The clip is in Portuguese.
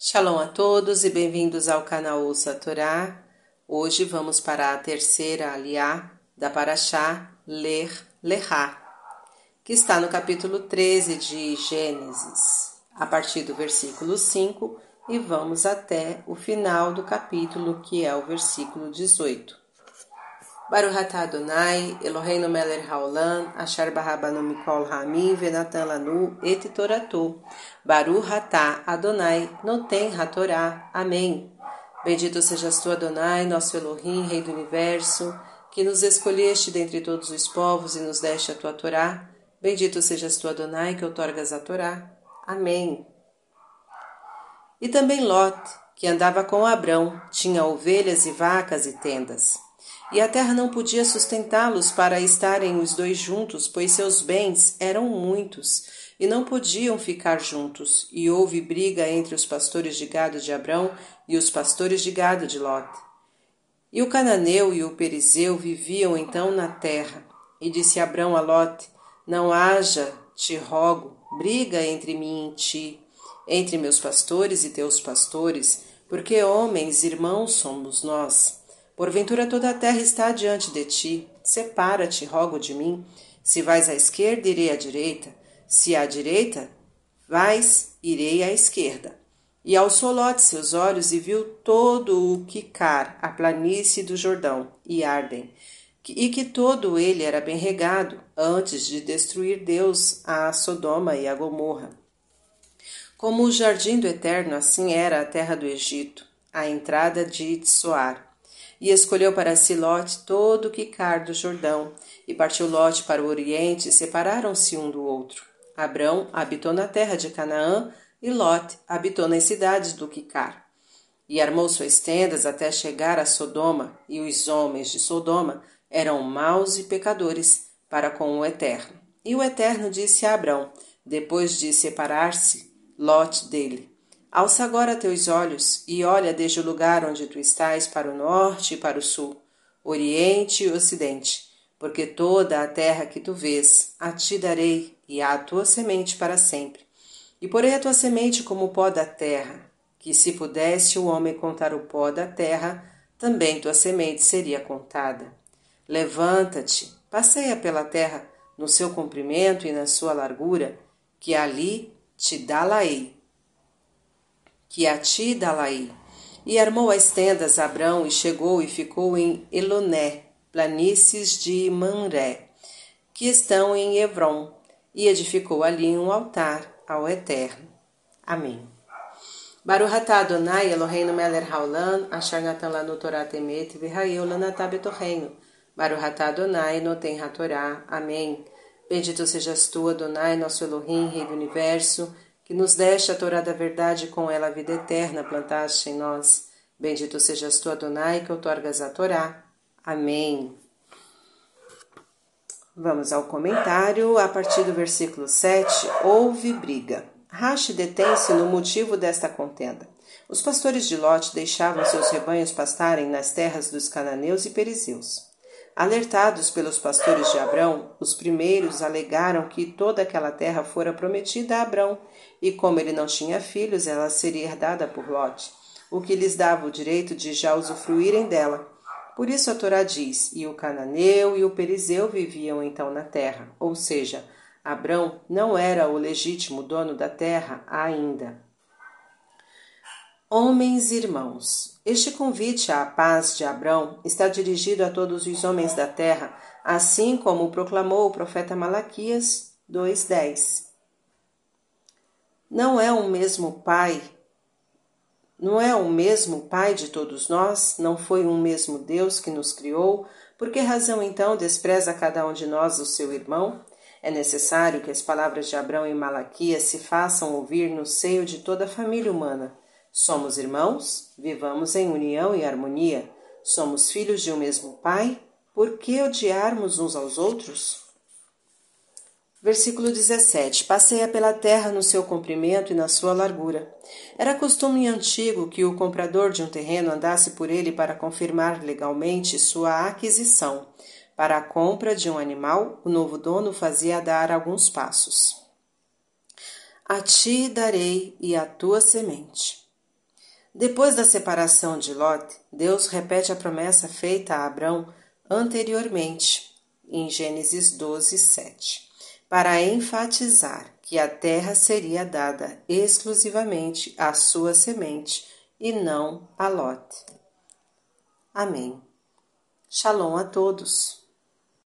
Shalom a todos e bem-vindos ao canal Ouça Torá. Hoje vamos para a terceira aliá da Paraxá Ler Lehá, que está no capítulo 13 de Gênesis, a partir do versículo 5 e vamos até o final do capítulo, que é o versículo 18. Baruch Adonai, Eloheinu melech haolam, asher barabanu mikol hamim, venatan lanu et toratu. Baruch Adonai, noten hatorá. Amém. Bendito sejas tu, Adonai, nosso Elohim, Rei do Universo, que nos escolheste dentre todos os povos e nos deste a tua Torá. Bendito sejas tu, Adonai, que outorgas a Torá. Amém. E também Lot, que andava com Abrão, tinha ovelhas e vacas e tendas. E a terra não podia sustentá-los para estarem os dois juntos, pois seus bens eram muitos e não podiam ficar juntos. E houve briga entre os pastores de gado de Abrão e os pastores de gado de Lot. E o cananeu e o perizeu viviam então na terra. E disse Abrão a Lot: Não haja, te rogo, briga entre mim e ti, entre meus pastores e teus pastores, porque homens, irmãos somos nós. Porventura toda a terra está diante de ti. Separa-te, rogo de mim. Se vais à esquerda, irei à direita. Se à direita, vais, irei à esquerda. E alçou Lot seus olhos e viu todo o Quicar, a planície do Jordão, e Arden, e que todo ele era bem regado, antes de destruir Deus a Sodoma e a Gomorra. Como o jardim do Eterno, assim era a terra do Egito, a entrada de Tsoar e escolheu para si Lote todo o quicar do Jordão, e partiu Lote para o oriente, e separaram-se um do outro. Abrão habitou na terra de Canaã, e Lote habitou nas cidades do Quicar. E armou suas tendas até chegar a Sodoma, e os homens de Sodoma eram maus e pecadores para com o Eterno. E o Eterno disse a Abrão, depois de separar-se Lote dele: Alça agora teus olhos e olha desde o lugar onde tu estás para o norte e para o sul, oriente e ocidente, porque toda a terra que tu vês a ti darei e à tua semente para sempre. E porei a tua semente como o pó da terra, que se pudesse o homem contar o pó da terra, também tua semente seria contada. Levanta-te, passeia pela terra no seu comprimento e na sua largura, que ali te dá-la-ei que a ti dalai. E armou as tendas Abrão e chegou e ficou em Eloné, planícies de Manré, que estão em Hebron, e edificou ali um altar ao Eterno. Amém. Baruch atah Adonai Eloheinu melech haolam, asher lanu Torah temet, v'hayeu lanatah betorreino. Baruch atah Adonai noten hatorá. Amém. Bendito sejas tu, Adonai, nosso Elohim, Rei do Universo, que nos deste a Torá da verdade com ela a vida eterna plantaste em nós. Bendito sejas tu, Adonai, que outorgas a Torá. Amém. Vamos ao comentário a partir do versículo 7. Houve briga. Rashi detém-se no motivo desta contenda. Os pastores de Lot deixavam seus rebanhos pastarem nas terras dos cananeus e perizeus. Alertados pelos pastores de Abrão, os primeiros alegaram que toda aquela terra fora prometida a Abrão e como ele não tinha filhos, ela seria herdada por Lot, o que lhes dava o direito de já usufruírem dela. Por isso a Torá diz: E o cananeu e o perizeu viviam então na terra, ou seja, Abrão não era o legítimo dono da terra ainda. Homens irmãos, este convite à paz de Abrão está dirigido a todos os homens da terra, assim como proclamou o profeta Malaquias 2:10 não é o mesmo Pai? Não é o mesmo Pai de todos nós? Não foi um mesmo Deus que nos criou? Por que razão então despreza cada um de nós o seu irmão? É necessário que as palavras de Abraão e Malaquias se façam ouvir no seio de toda a família humana. Somos irmãos? Vivamos em união e harmonia. Somos filhos de um mesmo Pai? Por que odiarmos uns aos outros? Versículo 17: Passeia pela terra no seu comprimento e na sua largura. Era costume antigo que o comprador de um terreno andasse por ele para confirmar legalmente sua aquisição. Para a compra de um animal, o novo dono fazia dar alguns passos. A ti darei e à tua semente. Depois da separação de Lot, Deus repete a promessa feita a Abrão anteriormente, em Gênesis 12, 7, para enfatizar que a terra seria dada exclusivamente à sua semente e não a Lot. Amém. Shalom a todos.